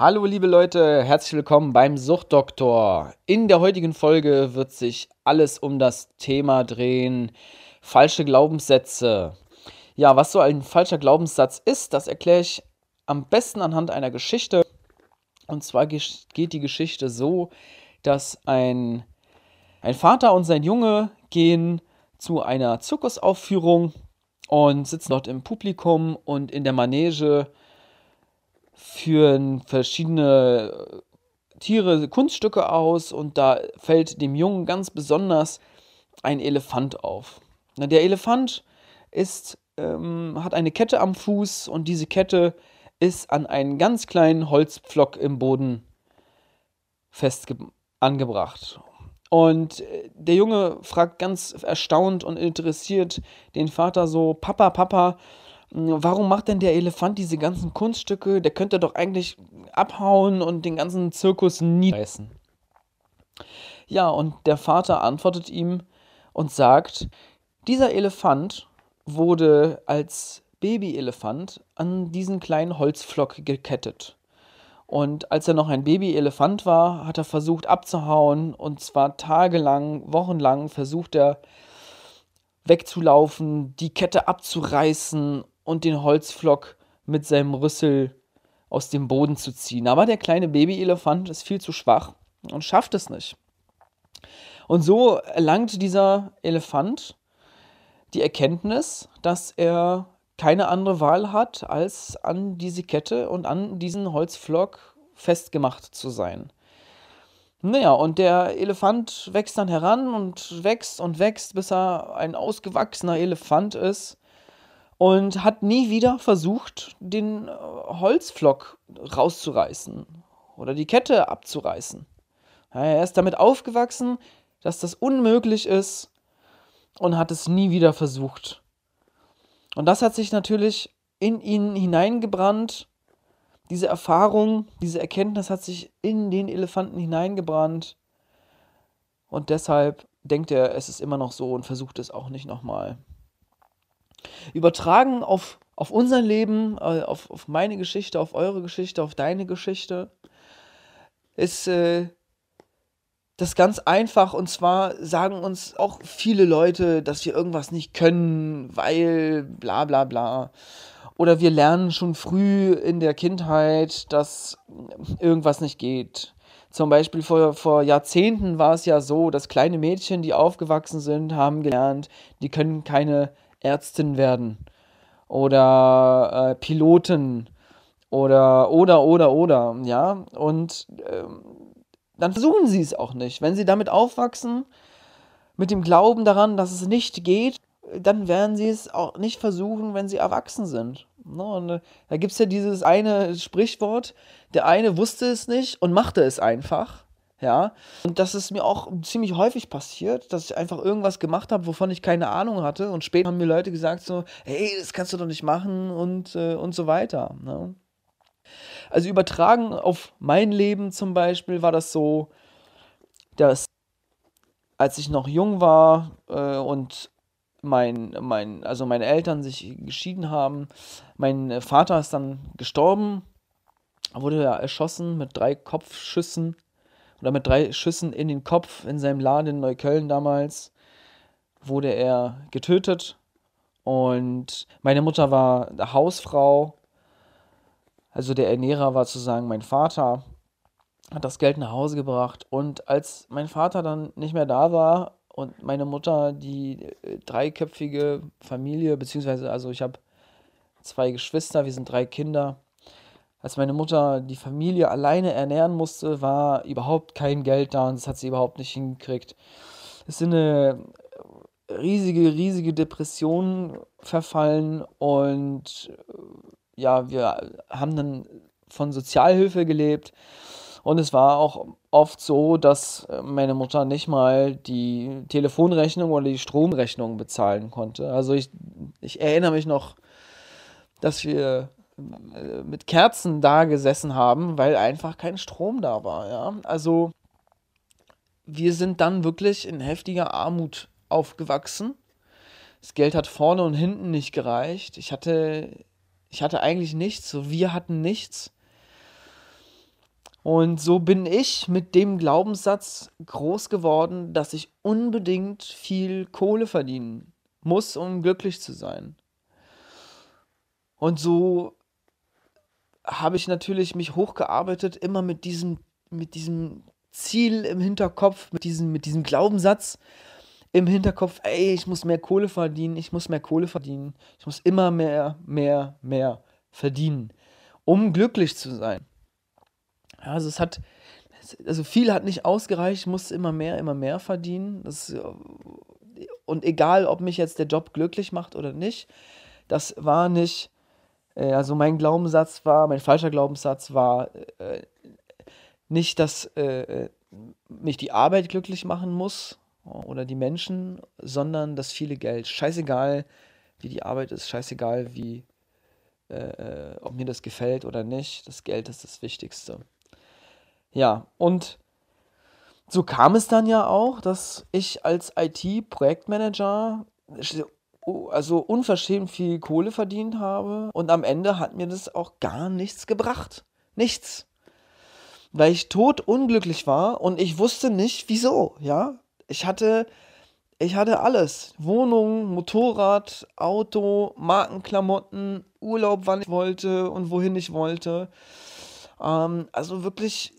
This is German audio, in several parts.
Hallo liebe Leute, herzlich willkommen beim Suchtdoktor. In der heutigen Folge wird sich alles um das Thema drehen, falsche Glaubenssätze. Ja, was so ein falscher Glaubenssatz ist, das erkläre ich am besten anhand einer Geschichte. Und zwar geht die Geschichte so, dass ein, ein Vater und sein Junge gehen zu einer Zirkusaufführung und sitzen dort im Publikum und in der Manege führen verschiedene äh, Tiere Kunststücke aus und da fällt dem Jungen ganz besonders ein Elefant auf. Der Elefant ist, ähm, hat eine Kette am Fuß und diese Kette ist an einen ganz kleinen Holzpflock im Boden fest angebracht. Und äh, der Junge fragt ganz erstaunt und interessiert den Vater so, Papa, Papa, warum macht denn der Elefant diese ganzen Kunststücke? Der könnte doch eigentlich abhauen und den ganzen Zirkus niederreißen. Ja, und der Vater antwortet ihm und sagt, dieser Elefant wurde als Babyelefant an diesen kleinen Holzflock gekettet. Und als er noch ein Babyelefant war, hat er versucht abzuhauen und zwar tagelang, wochenlang versucht er wegzulaufen, die Kette abzureißen und den Holzflock mit seinem Rüssel aus dem Boden zu ziehen. Aber der kleine Babyelefant ist viel zu schwach und schafft es nicht. Und so erlangt dieser Elefant die Erkenntnis, dass er keine andere Wahl hat, als an diese Kette und an diesen Holzflock festgemacht zu sein. Naja, und der Elefant wächst dann heran und wächst und wächst, bis er ein ausgewachsener Elefant ist und hat nie wieder versucht, den äh, Holzflock rauszureißen oder die Kette abzureißen. er ist damit aufgewachsen, dass das unmöglich ist und hat es nie wieder versucht. Und das hat sich natürlich in ihn hineingebrannt. Diese Erfahrung, diese Erkenntnis hat sich in den Elefanten hineingebrannt. Und deshalb denkt er, es ist immer noch so und versucht es auch nicht nochmal. Übertragen auf, auf unser Leben, äh, auf, auf meine Geschichte, auf eure Geschichte, auf deine Geschichte, ist äh, das ganz einfach. Und zwar sagen uns auch viele Leute, dass wir irgendwas nicht können, weil bla bla bla. Oder wir lernen schon früh in der Kindheit, dass irgendwas nicht geht. Zum Beispiel vor, vor Jahrzehnten war es ja so, dass kleine Mädchen, die aufgewachsen sind, haben gelernt, die können keine Ärztin werden oder äh, Piloten oder oder oder oder ja und ähm, dann versuchen sie es auch nicht. Wenn sie damit aufwachsen, mit dem Glauben daran, dass es nicht geht, dann werden sie es auch nicht versuchen, wenn sie erwachsen sind. Ne? Und äh, da gibt es ja dieses eine Sprichwort, der eine wusste es nicht und machte es einfach. Ja, und das ist mir auch ziemlich häufig passiert, dass ich einfach irgendwas gemacht habe, wovon ich keine Ahnung hatte. Und später haben mir Leute gesagt so, hey, das kannst du doch nicht machen und, äh, und so weiter. Ne? Also übertragen auf mein Leben zum Beispiel war das so, dass als ich noch jung war äh, und mein, mein, also meine Eltern sich geschieden haben, mein Vater ist dann gestorben, wurde ja erschossen mit drei Kopfschüssen oder mit drei Schüssen in den Kopf in seinem Laden in Neukölln damals wurde er getötet. Und meine Mutter war Hausfrau, also der Ernährer war sozusagen mein Vater, hat das Geld nach Hause gebracht. Und als mein Vater dann nicht mehr da war und meine Mutter die äh, dreiköpfige Familie, beziehungsweise also ich habe zwei Geschwister, wir sind drei Kinder, als meine Mutter die Familie alleine ernähren musste, war überhaupt kein Geld da und das hat sie überhaupt nicht hingekriegt. Es sind eine riesige, riesige Depression verfallen und äh, ja, wir haben dann von Sozialhilfe gelebt und es war auch oft so, dass meine Mutter nicht mal die Telefonrechnung oder die Stromrechnung bezahlen konnte. Also ich, ich erinnere mich noch, dass wir mit Kerzen da gesessen haben, weil einfach kein Strom da war. Ja? Also wir sind dann wirklich in heftiger Armut aufgewachsen. Das Geld hat vorne und hinten nicht gereicht. Ich hatte, ich hatte eigentlich nichts, wir hatten nichts. Und so bin ich mit dem Glaubenssatz groß geworden, dass ich unbedingt viel Kohle verdienen muss, um glücklich zu sein. Und so habe ich natürlich mich hochgearbeitet, immer mit diesem, mit diesem Ziel im Hinterkopf, mit diesem, mit diesem Glaubenssatz im Hinterkopf, ey, ich muss mehr Kohle verdienen, ich muss mehr Kohle verdienen, ich muss immer mehr, mehr, mehr verdienen, um glücklich zu sein. Ja, also es hat, also viel hat nicht ausgereicht, ich musste immer mehr, immer mehr verdienen. Das, und egal, ob mich jetzt der Job glücklich macht oder nicht, das war nicht, äh, also mein Glaubenssatz war, mein falscher Glaubenssatz war äh, nicht, dass äh, mich die Arbeit glücklich machen muss oder die Menschen, sondern das viele Geld. Scheißegal, wie die Arbeit ist, scheißegal, wie, äh, ob mir das gefällt oder nicht. Das Geld ist das Wichtigste. Ja, und so kam es dann ja auch, dass ich als IT-Projektmanager also unverschämt viel Kohle verdient habe und am Ende hat mir das auch gar nichts gebracht. Nichts. Weil ich tot unglücklich war und ich wusste nicht wieso, ja? Ich hatte ich hatte alles. Wohnung, Motorrad, Auto, Markenklamotten, Urlaub, wann ich wollte und wohin ich wollte. Ähm, also wirklich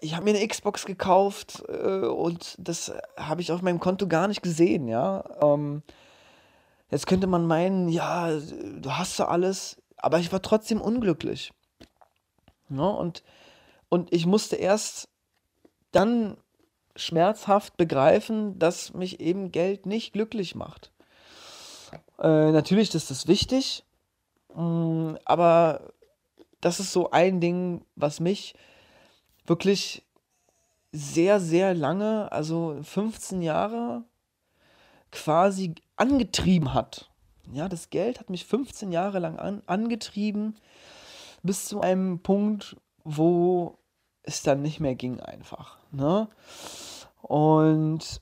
ich habe mir eine Xbox gekauft äh, und das habe ich auf meinem Konto gar nicht gesehen, ja. Ähm, jetzt könnte man meinen, ja, du hast ja alles, aber ich war trotzdem unglücklich. Ja, ne? und, und ich musste erst dann schmerzhaft begreifen, dass mich eben Geld nicht glücklich macht. Äh, natürlich ist das wichtig, mh, mm, aber das ist so ein Ding, was mich wirklich sehr, sehr lange, also 15 Jahre quasi angetrieben hat. Ja, das Geld hat mich 15 Jahre lang an, angetrieben, bis zu einem Punkt, wo es dann nicht mehr ging einfach. Ne? Und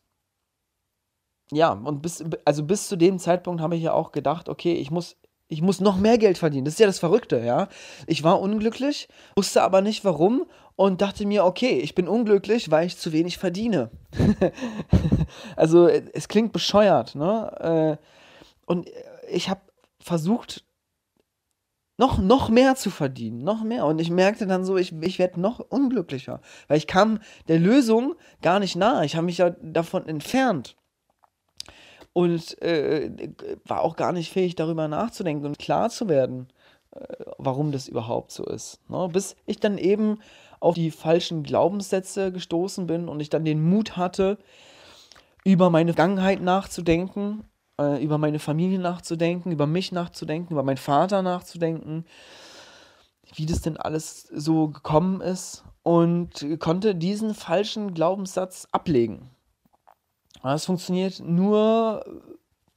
ja, und bis, also bis zu dem Zeitpunkt habe ich ja auch gedacht, okay, ich muss ich muss noch mehr Geld verdienen. Das ist ja das Verrückte, ja. Ich war unglücklich, wusste aber nicht warum und dachte mir, okay, ich bin unglücklich, weil ich zu wenig verdiene. also es klingt bescheuert, ne? Äh, und ich habe versucht, noch, noch mehr zu verdienen, noch mehr. Und ich merkte dann so, ich, ich werde noch unglücklicher, weil ich kam der Lösung gar nicht nahe. Ich habe mich ja davon entfernt und äh, war auch gar nicht fähig, darüber nachzudenken und klar zu werden, äh, warum das überhaupt so ist. Ne? Bis ich dann eben auf die falschen Glaubenssätze gestoßen bin und ich dann den Mut hatte, über meine Vergangenheit nachzudenken, äh, über meine Familie nachzudenken, über mich nachzudenken, über meinen Vater nachzudenken, wie das denn alles so gekommen ist und konnte diesen falschen Glaubenssatz ablegen. Es funktioniert nur,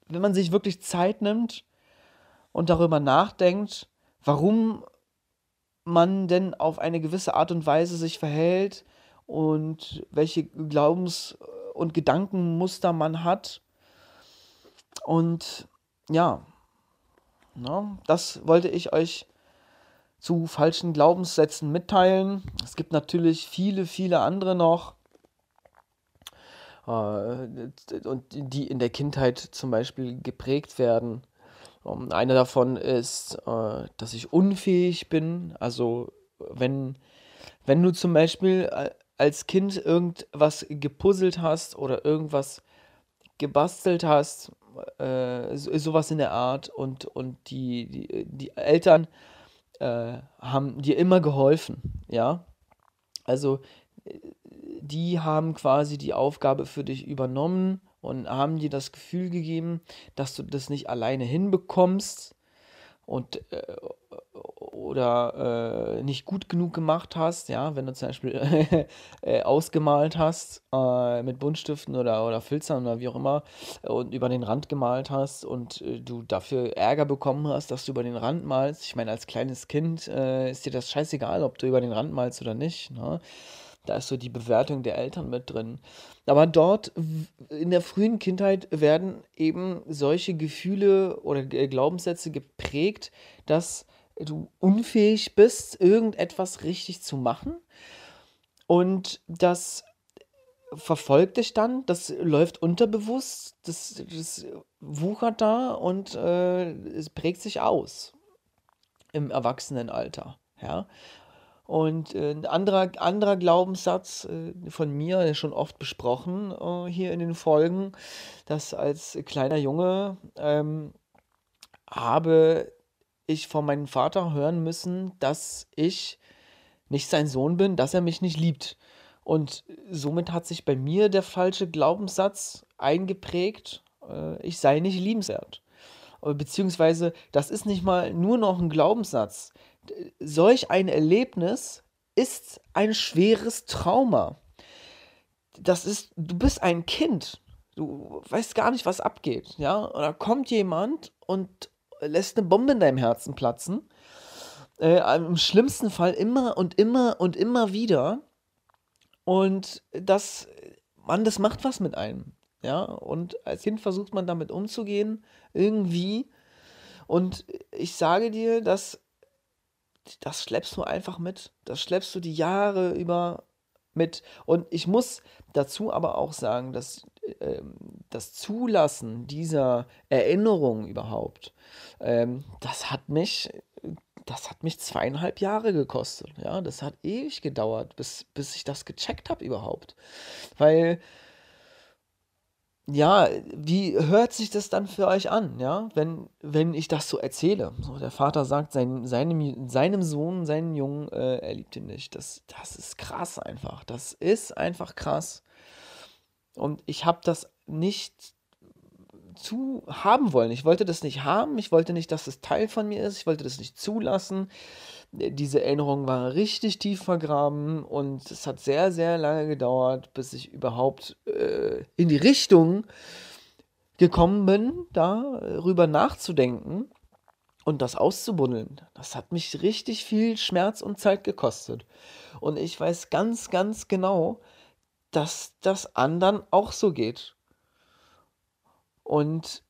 wenn man sich wirklich Zeit nimmt und darüber nachdenkt, warum man denn auf eine gewisse Art und Weise sich verhält und welche Glaubens- und Gedankenmuster man hat. Und ja, na, das wollte ich euch zu falschen Glaubenssätzen mitteilen. Es gibt natürlich viele, viele andere noch. Äh, und die in der Kindheit zum Beispiel geprägt werden. Um, einer davon ist, äh, dass ich unfähig bin. Also wenn, wenn du zum Beispiel äh, als Kind irgendwas gepuzzelt hast oder irgendwas gebastelt hast, äh, sowas in der Art und, und die, die, die Eltern äh, haben dir immer geholfen, ja. Also die haben quasi die Aufgabe für dich übernommen und haben dir das Gefühl gegeben, dass du das nicht alleine hinbekommst und äh, oder äh, nicht gut genug gemacht hast, ja, wenn du zum Beispiel äh, ausgemalt hast äh, mit Buntstiften oder, oder Filzern oder wie auch immer und über den Rand gemalt hast und äh, du dafür Ärger bekommen hast, dass du über den Rand malst. Ich meine, als kleines Kind äh, ist dir das scheißegal, ob du über den Rand malst oder nicht. Ne? Da ist so die Bewertung der Eltern mit drin. Aber dort in der frühen Kindheit werden eben solche Gefühle oder Glaubenssätze geprägt, dass du unfähig bist, irgendetwas richtig zu machen. Und das verfolgt dich dann, das läuft unterbewusst, das, das wuchert da und äh, es prägt sich aus im Erwachsenenalter. Ja. Und äh, ein anderer, anderer Glaubenssatz äh, von mir, schon oft besprochen äh, hier in den Folgen, dass als kleiner Junge ähm, habe ich von meinem Vater hören müssen, dass ich nicht sein Sohn bin, dass er mich nicht liebt. Und somit hat sich bei mir der falsche Glaubenssatz eingeprägt, äh, ich sei nicht liebenswert. Beziehungsweise, das ist nicht mal nur noch ein Glaubenssatz. Solch ein Erlebnis ist ein schweres Trauma. Das ist, du bist ein Kind. Du weißt gar nicht, was abgeht. Ja? Und da kommt jemand und lässt eine Bombe in deinem Herzen platzen. Äh, Im schlimmsten Fall immer und immer und immer wieder. Und das, man, das macht was mit einem. Ja, und als Kind versucht man damit umzugehen, irgendwie. Und ich sage dir, dass das schleppst du einfach mit. Das schleppst du die Jahre über mit. Und ich muss dazu aber auch sagen, dass ähm, das Zulassen dieser Erinnerung überhaupt, ähm, das hat mich, das hat mich zweieinhalb Jahre gekostet. Ja, das hat ewig gedauert, bis, bis ich das gecheckt habe überhaupt. Weil ja, wie hört sich das dann für euch an, ja, wenn, wenn ich das so erzähle? So, der Vater sagt sein, seinem, seinem Sohn, seinen Jungen, äh, er liebt ihn nicht. Das, das ist krass einfach. Das ist einfach krass. Und ich habe das nicht zu haben wollen. Ich wollte das nicht haben. Ich wollte nicht, dass es Teil von mir ist. Ich wollte das nicht zulassen. Diese Erinnerung war richtig tief vergraben und es hat sehr, sehr lange gedauert, bis ich überhaupt äh, in die Richtung gekommen bin, darüber nachzudenken und das auszubuddeln. Das hat mich richtig viel Schmerz und Zeit gekostet. Und ich weiß ganz, ganz genau, dass das anderen auch so geht. Und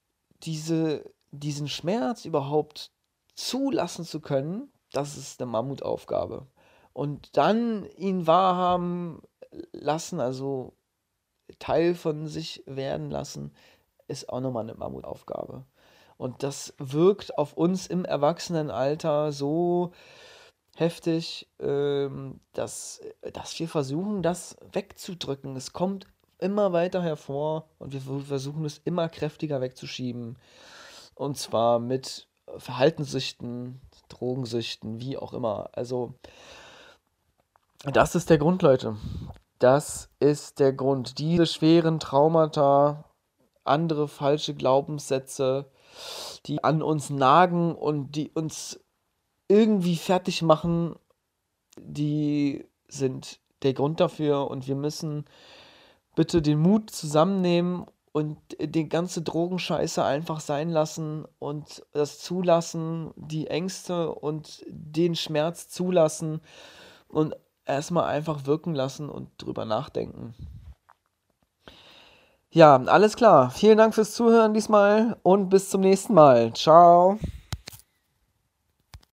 diese, diesen Schmerz überhaupt zulassen zu können, das ist eine Mammutaufgabe. Und dann ihn wahrhaben lassen, also Teil von sich werden lassen, ist auch nochmal eine Mammutaufgabe. Und das wirkt auf uns im Erwachsenenalter so heftig, ähm, dass, dass wir versuchen, das wegzudrücken. Es kommt immer weiter hervor und wir versuchen es immer kräftiger wegzuschieben. Und zwar mit Verhaltenssüchten, Drogensüchten, wie auch immer. Also, das ist der Grund, Leute. Das ist der Grund. Diese schweren Traumata, andere falsche Glaubenssätze, die an uns nagen und die uns irgendwie fertig machen, die sind der Grund dafür und wir müssen bitte den Mut zusammennehmen und die ganze Drogenscheiße einfach sein lassen und das zulassen, die Ängste und den Schmerz zulassen und erstmal einfach wirken lassen und drüber nachdenken. Ja, alles klar. Vielen Dank fürs Zuhören diesmal und bis zum nächsten Mal. Ciao.